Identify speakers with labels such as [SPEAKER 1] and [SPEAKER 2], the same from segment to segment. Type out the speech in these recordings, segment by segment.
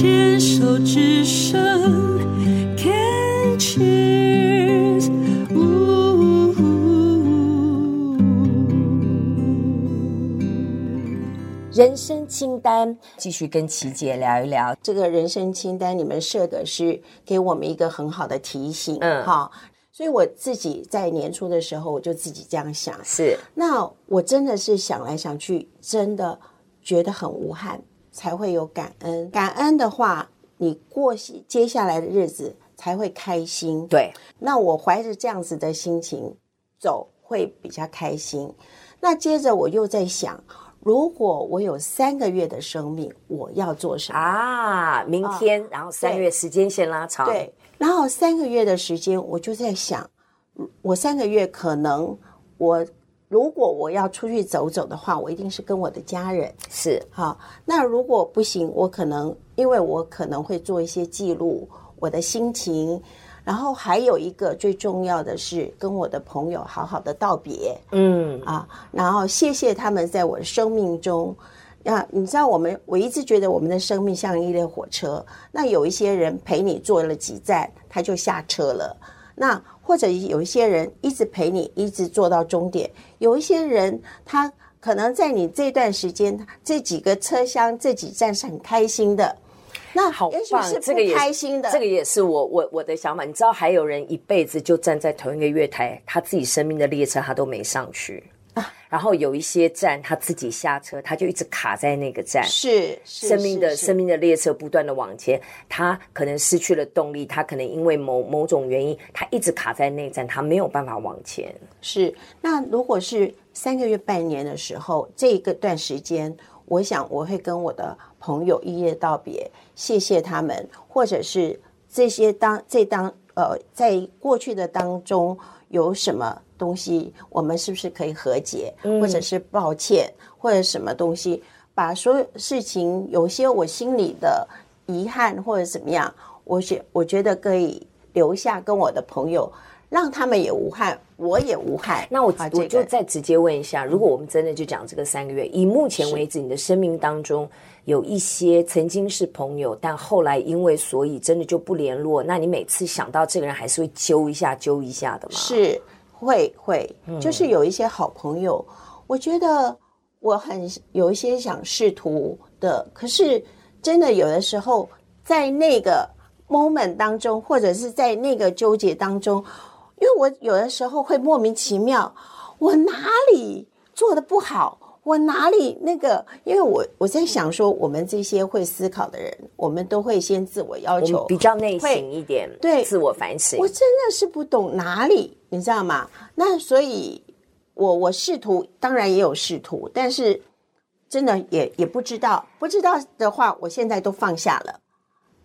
[SPEAKER 1] 牵手之声，Can cheers，
[SPEAKER 2] 人生清单，继续跟琪姐聊一聊
[SPEAKER 3] 这个人生清单。你们设的是给我们一个很好的提醒，嗯，哈。所以我自己在年初的时候，我就自己这样想，
[SPEAKER 2] 是。
[SPEAKER 3] 那我真的是想来想去，真的觉得很无憾，才会有感恩。感恩的话，你过接下来的日子才会开心。
[SPEAKER 2] 对。
[SPEAKER 3] 那我怀着这样子的心情走，会比较开心。那接着我又在想，如果我有三个月的生命，我要做什么
[SPEAKER 2] 啊？明天，哦、然后三个月时间线拉长。
[SPEAKER 3] 对。然后三个月的时间，我就在想，我三个月可能我如果我要出去走走的话，我一定是跟我的家人
[SPEAKER 2] 是
[SPEAKER 3] 好。那如果不行，我可能因为我可能会做一些记录我的心情，然后还有一个最重要的是跟我的朋友好好的道别，嗯啊，然后谢谢他们在我的生命中。那你知道，我们我一直觉得我们的生命像一列火车。那有一些人陪你坐了几站，他就下车了。那或者有一些人一直陪你，一直坐到终点。有一些人，他可能在你这段时间，这几个车厢、这几站是很开心的。那好棒，是不开心的。
[SPEAKER 2] 这个也是我我我的想法。你知道，还有人一辈子就站在同一个月台，他自己生命的列车他都没上去。然后有一些站，他自己下车，他就一直卡在那个站。
[SPEAKER 3] 是，是
[SPEAKER 2] 生命的生命的列车不断的往前，他可能失去了动力，他可能因为某某种原因，他一直卡在那站，他没有办法往前。
[SPEAKER 3] 是，那如果是三个月半年的时候，这一个段时间，我想我会跟我的朋友一夜道别，谢谢他们，或者是这些当这当呃，在过去的当中有什么。东西，我们是不是可以和解，或者是抱歉，或者什么东西，把所有事情，有些我心里的遗憾或者怎么样，我觉我觉得可以留下跟我的朋友，让他们也无憾，我也无憾。
[SPEAKER 2] 那我我就再直接问一下，如果我们真的就讲这个三个月，以目前为止，你的生命当中有一些曾经是朋友，但后来因为所以真的就不联络，那你每次想到这个人，还是会揪一下揪一下的吗？
[SPEAKER 3] 是。会会，就是有一些好朋友，嗯，我觉得我很有一些想试图的，可是真的有的时候在那个 moment 当中，或者是在那个纠结当中，因为我有的时候会莫名其妙，我哪里做的不好？我哪里那个？因为我我在想说，我们这些会思考的人，我们都会先自我要求，
[SPEAKER 2] 比较内省一点，
[SPEAKER 3] 对，
[SPEAKER 2] 自我反省。
[SPEAKER 3] 我真的是不懂哪里，你知道吗？那所以我，我我试图，当然也有试图，但是真的也也不知道，不知道的话，我现在都放下了。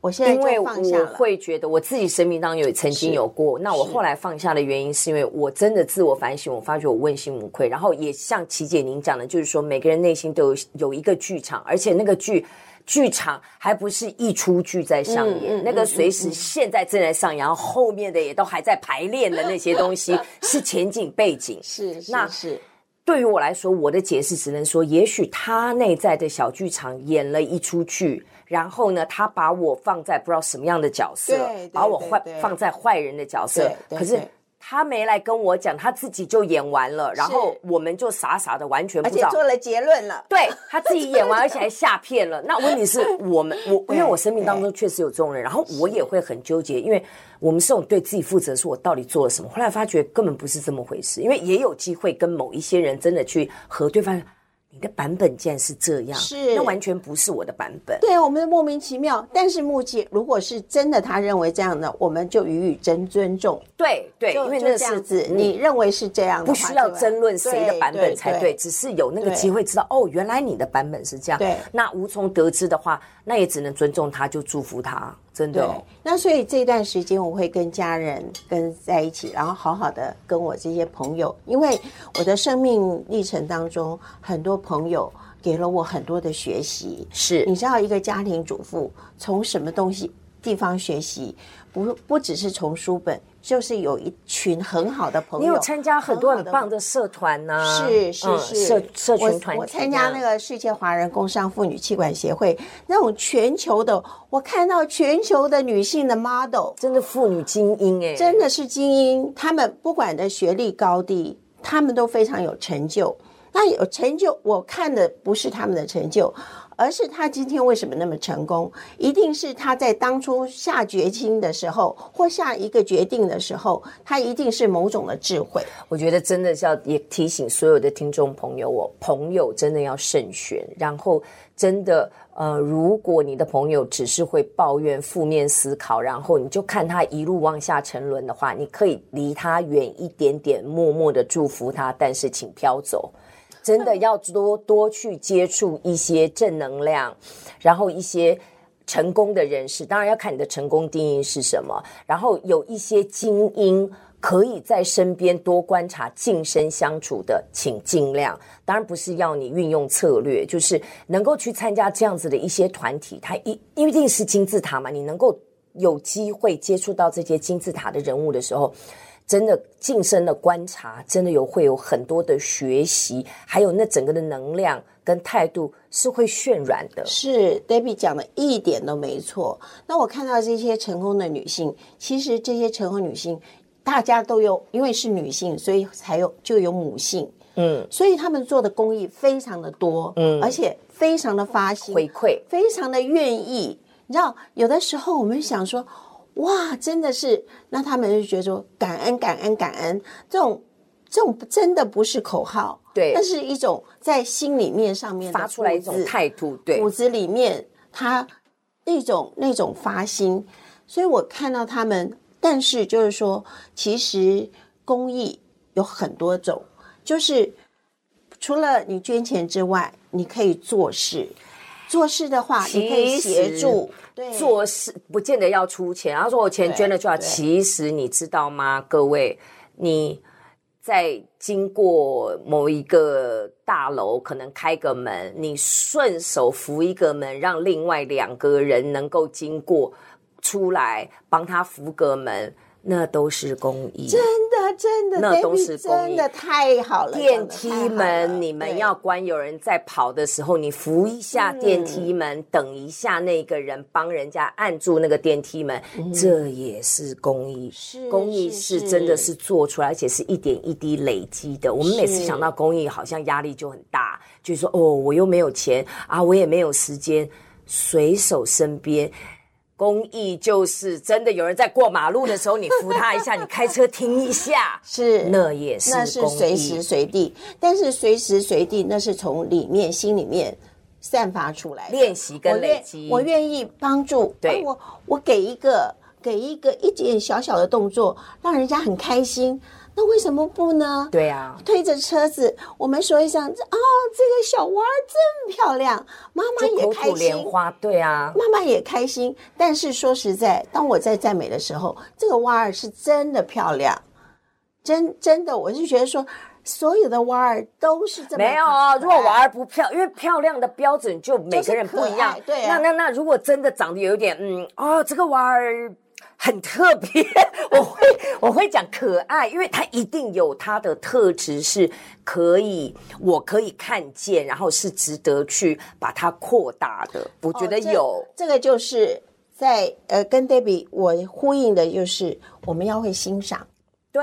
[SPEAKER 3] 我现在
[SPEAKER 2] 因为我会觉得我自己生命当中有曾经有过，那我后来放下的原因是因为我真的自我反省，我发觉我问心无愧，然后也像琪姐您讲的，就是说每个人内心都有有一个剧场，而且那个剧剧场还不是一出剧在上演，嗯嗯、那个随时现在正在上演，然后后面的也都还在排练的那些东西 是前景背景，
[SPEAKER 3] 是，是
[SPEAKER 2] 那是对于我来说，我的解释只能说，也许他内在的小剧场演了一出剧。然后呢，他把我放在不知道什么样的角色，把我坏放在坏人的角色。可是他没来跟我讲，他自己就演完了，然后我们就傻傻的完全不知道，
[SPEAKER 3] 而且做了结论了。
[SPEAKER 2] 对，他自己演完，而且还下片了。那问题是我们，我因为我生命当中确实有这种人，然后我也会很纠结，因为我们是这种对自己负责，说我到底做了什么？后来发觉根本不是这么回事，因为也有机会跟某一些人真的去和对方。你的版本竟然是这样，是那完全不是我的版本。
[SPEAKER 3] 对，我们莫名其妙。但是目前如果是真的，他认为这样的，我们就予以真尊重。
[SPEAKER 2] 对对，因为那是子，
[SPEAKER 3] 你认为是这样，
[SPEAKER 2] 不需要争论谁的版本才对，对，只是有那个机会知道哦，原来你的版本是这样。对，那无从得知的话，那也只能尊重他，就祝福他。真的、哦，
[SPEAKER 3] 那所以这段时间我会跟家人跟在一起，然后好好的跟我这些朋友，因为我的生命历程当中，很多朋友给了我很多的学习。
[SPEAKER 2] 是，
[SPEAKER 3] 你知道，一个家庭主妇从什么东西地方学习，不不只是从书本。就是有一群很好的朋友，
[SPEAKER 2] 你有参加很多很棒的社团呢？
[SPEAKER 3] 是是是，
[SPEAKER 2] 社社群团体。
[SPEAKER 3] 我参加那个世界华人工商妇女气管协会，那种全球的，我看到全球的女性的 model，
[SPEAKER 2] 真的妇女精英哎，
[SPEAKER 3] 真的是精英。她们不管的学历高低，她们都非常有成就。那有成就，我看的不是他们的成就。而是他今天为什么那么成功？一定是他在当初下决心的时候，或下一个决定的时候，他一定是某种的智慧。
[SPEAKER 2] 我觉得真的是要也提醒所有的听众朋友，我朋友真的要慎选。然后真的，呃，如果你的朋友只是会抱怨、负面思考，然后你就看他一路往下沉沦的话，你可以离他远一点点，默默的祝福他，但是请飘走。真的要多多去接触一些正能量，然后一些成功的人士，当然要看你的成功定义是什么。然后有一些精英可以在身边多观察、近身相处的，请尽量。当然不是要你运用策略，就是能够去参加这样子的一些团体，它一一定是金字塔嘛，你能够有机会接触到这些金字塔的人物的时候。真的近身的观察，真的有会有很多的学习，还有那整个的能量跟态度是会渲染的。
[SPEAKER 3] 是 Debbie 讲的一点都没错。那我看到这些成功的女性，其实这些成功女性，大家都有，因为是女性，所以才有就有母性。嗯，所以他们做的公益非常的多，嗯，而且非常的发心
[SPEAKER 2] 回馈，
[SPEAKER 3] 非常的愿意。你知道，有的时候我们想说。哇，真的是，那他们就觉得说感恩感恩感恩，这种这种真的不是口号，
[SPEAKER 2] 对，
[SPEAKER 3] 那是一种在心里面上面
[SPEAKER 2] 发出来一种态度，对，
[SPEAKER 3] 骨子里面他那种那种发心，所以我看到他们，但是就是说，其实公益有很多种，就是除了你捐钱之外，你可以做事。做事的话，你可以协助。对，
[SPEAKER 2] 做事不见得要出钱。然后说我钱捐了就要，其实你知道吗？各位，你在经过某一个大楼，可能开个门，你顺手扶一个门，让另外两个人能够经过出来，帮他扶个门。那都是公益，
[SPEAKER 3] 真的真的，
[SPEAKER 2] 那都是公益，
[SPEAKER 3] 真的太好了。
[SPEAKER 2] 电梯门你们要关，有人在跑的时候，你扶一下电梯门，嗯，等一下那个人帮人家按住那个电梯门，嗯，这也是公益。
[SPEAKER 3] 是
[SPEAKER 2] 公益是真的是做出来，而且是一点一滴累积的。我们每次想到公益，好像压力就很大，就说哦，我又没有钱啊，我也没有时间，随手身边。公益就是真的，有人在过马路的时候，你扶他一下；你开车停一下，
[SPEAKER 3] 是
[SPEAKER 2] 那也是
[SPEAKER 3] 那是随时随地。但是随时随地，那是从里面心里面散发出来的
[SPEAKER 2] 练习跟累积。
[SPEAKER 3] 我愿意帮助，对，我我给一个给一个一点小小的动作，让人家很开心。那为什么不呢？
[SPEAKER 2] 对啊，
[SPEAKER 3] 推着车子，我们说一声，哦，这个小娃儿真漂亮，妈妈也开心。
[SPEAKER 2] 莲花，对啊，
[SPEAKER 3] 妈妈也开心。但是说实在，当我在赞美的时候，这个娃儿是真的漂亮，真真的，我是觉得说，所有的娃儿都是这么
[SPEAKER 2] 没有啊。如果娃儿不漂，因为漂亮的标准就每个人不一样。
[SPEAKER 3] 对啊，
[SPEAKER 2] 那那那，如果真的长得有点，嗯，哦，这个娃儿。很特别，我会我会讲可爱，因为他一定有他的特质，是可以我可以看见，然后是值得去把它扩大的。我觉得有、
[SPEAKER 3] 哦、这，这个就是在呃跟 Debbie 我呼应的就是我们要会欣赏，
[SPEAKER 2] 对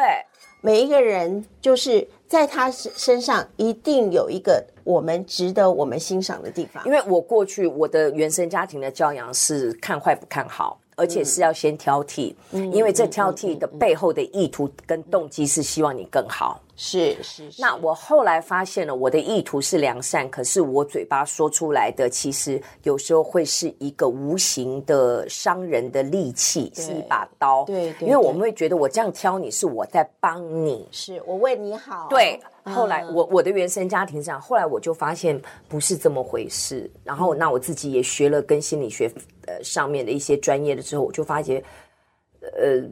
[SPEAKER 3] 每一个人就是在他身上一定有一个我们值得我们欣赏的地方。
[SPEAKER 2] 因为我过去我的原生家庭的教养是看坏不看好。而且是要先挑剔，嗯，因为这挑剔的背后的意图跟动机是希望你更好。
[SPEAKER 3] 是是，是。
[SPEAKER 2] 那我后来发现了，我的意图是良善，可是我嘴巴说出来的，其实有时候会是一个无形的伤人的利器，是一把刀。
[SPEAKER 3] 对对，对。
[SPEAKER 2] 因为我们会觉得我这样挑你是我在帮你，
[SPEAKER 3] 是我为你好。
[SPEAKER 2] 对。后来我我的原生家庭这样，后来我就发现不是这么回事。然后那我自己也学了跟心理学呃上面的一些专业的之后，我就发觉，呃，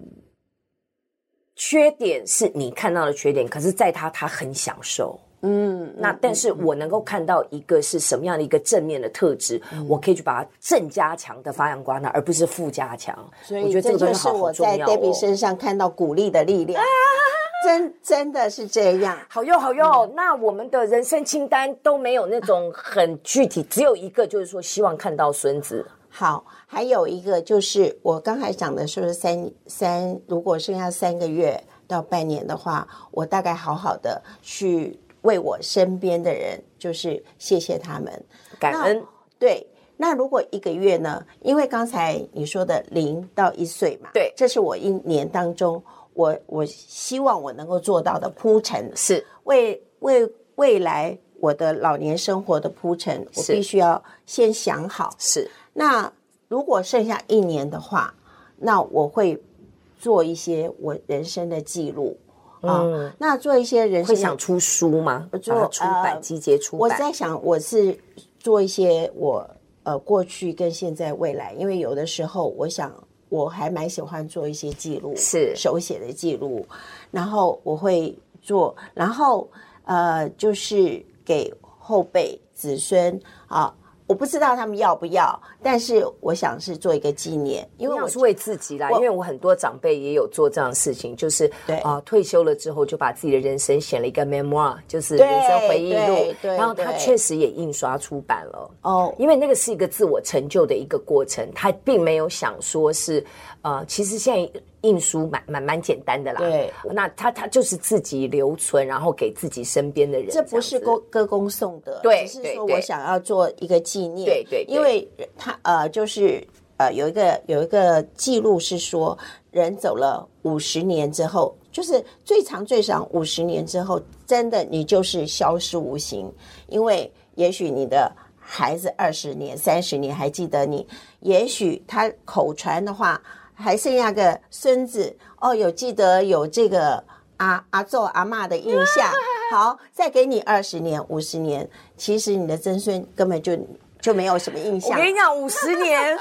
[SPEAKER 2] 缺点是你看到的缺点，可是在他他很享受，嗯，那但是我能够看到一个是什么样的一个正面的特质，嗯、我可以去把它正加强的发扬光大，而不是负加强。
[SPEAKER 3] 所。以我觉得这个就是我在 Debbie 身上看到鼓励的力量，啊、真真的是这样。
[SPEAKER 2] 好用好用，嗯、那我们的人生清单都没有那种很具体，只有一个就是说希望看到孙子。
[SPEAKER 3] 好，还有一个就是我刚才讲的是不是三三，如果剩下三个月到半年的话，我大概好好的去。为我身边的人，就是谢谢他们，
[SPEAKER 2] 感恩。
[SPEAKER 3] 对，那如果一个月呢？因为刚才你说的零到一岁嘛，
[SPEAKER 2] 对，
[SPEAKER 3] 这是我一年当中，我我希望我能够做到的铺陈，
[SPEAKER 2] 是
[SPEAKER 3] 为为未来我的老年生活的铺陈，我必须要先想好。
[SPEAKER 2] 是，
[SPEAKER 3] 那如果剩下一年的话，那我会做一些我人生的记录。啊、嗯哦，那做一些人
[SPEAKER 2] 会想出书吗？做出版集结出版。
[SPEAKER 3] 我在想，我是做一些我呃过去跟现在未来，因为有的时候我想我还蛮喜欢做一些记录，
[SPEAKER 2] 是
[SPEAKER 3] 手写的记录，然后我会做，然后呃就是给后辈子孙啊。我不知道他们要不要，但是我想是做一个纪念，因为我
[SPEAKER 2] 是为自己啦。因为我很多长辈也有做这样的事情，就是
[SPEAKER 3] 对
[SPEAKER 2] 啊，退休了之后就把自己的人生写了一个 memoir，就是人生回忆录。
[SPEAKER 3] 对，
[SPEAKER 2] 然后他确实也印刷出版了。
[SPEAKER 3] 哦，
[SPEAKER 2] 因为那个是一个自我成就的一个过程，他并没有想说是呃，其实现在。印书蛮蛮蛮简单的啦，
[SPEAKER 3] 对，
[SPEAKER 2] 那他他就是自己留存，然后给自己身边的人，
[SPEAKER 3] 这不是歌歌功颂德，
[SPEAKER 2] 对，
[SPEAKER 3] 只是说我想要做一个纪念，
[SPEAKER 2] 对对，
[SPEAKER 3] 因为他呃，就是呃，有一个有一个记录是说，人走了五十年之后，就是最长最长五十年之后，真的你就是消失无形，因为也许你的孩子二十年、三十年还记得你，也许他口传的话。还剩下个孙子哦，有记得有这个阿阿祖阿妈的印象。好，再给你二十年、五十年，其实你的曾孙根本就就没有什么印象。
[SPEAKER 2] 我跟你讲，五十年。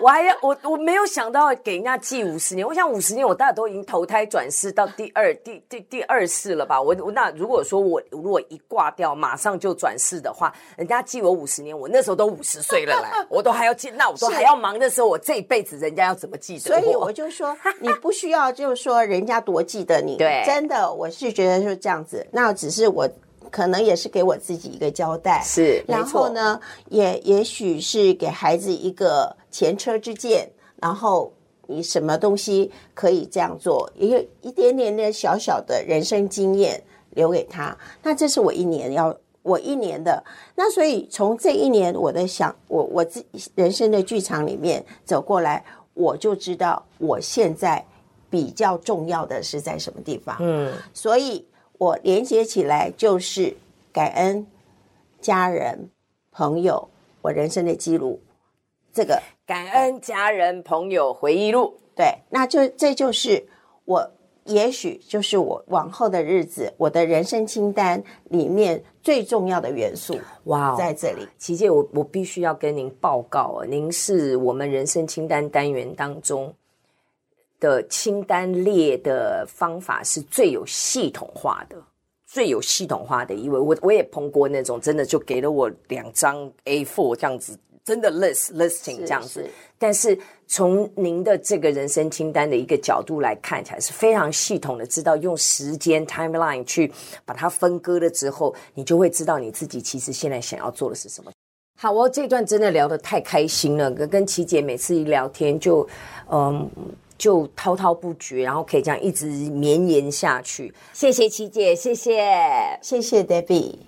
[SPEAKER 2] 我还要我我没有想到给人家记五十年，我想五十年我大概都已经投胎转世到第二第第第二世了吧？我我那如果说我如果一挂掉马上就转世的话，人家记我五十年，我那时候都五十岁了啦，我都还要记，那我都还要忙的时候，我这一辈子人家要怎么记得我？
[SPEAKER 3] 所以我就说，你不需要就是说人家多记得你，
[SPEAKER 2] 对，
[SPEAKER 3] 真的我是觉得是这样子，那只是我。可能也是给我自己一个交代，
[SPEAKER 2] 是，
[SPEAKER 3] 然后呢，也也许是给孩子一个前车之鉴，然后你什么东西可以这样做，也有一点点的小小的人生经验留给他。那这是我一年要我一年的，那所以从这一年我的想我我自人生的剧场里面走过来，我就知道我现在比较重要的是在什么地方。嗯，所以。我连接起来就是感恩家人朋友，我人生的记录，这个
[SPEAKER 2] 感恩家人朋友回忆录，
[SPEAKER 3] 对，那就这就是我也许就是我往后的日子，我的人生清单里面最重要的元素。哇，在这里，
[SPEAKER 2] 琪姐，我我必须要跟您报告啊，您是我们人生清单单元当中。的清单列的方法是最有系统化的，最有系统化的一位。我我也碰过那种真的就给了我两张 A4 这样子，真的 list listing 这样子。是，但是从您的这个人生清单的一个角度来看起来是非常系统的，知道用时间 timeline 去把它分割了之后，你就会知道你自己其实现在想要做的是什么。好哦，这段真的聊得太开心了，跟跟琪姐每次一聊天就嗯。就滔滔不绝，然后可以这样一直绵延下去。谢谢琪姐，谢谢，
[SPEAKER 3] 谢谢 Debbie。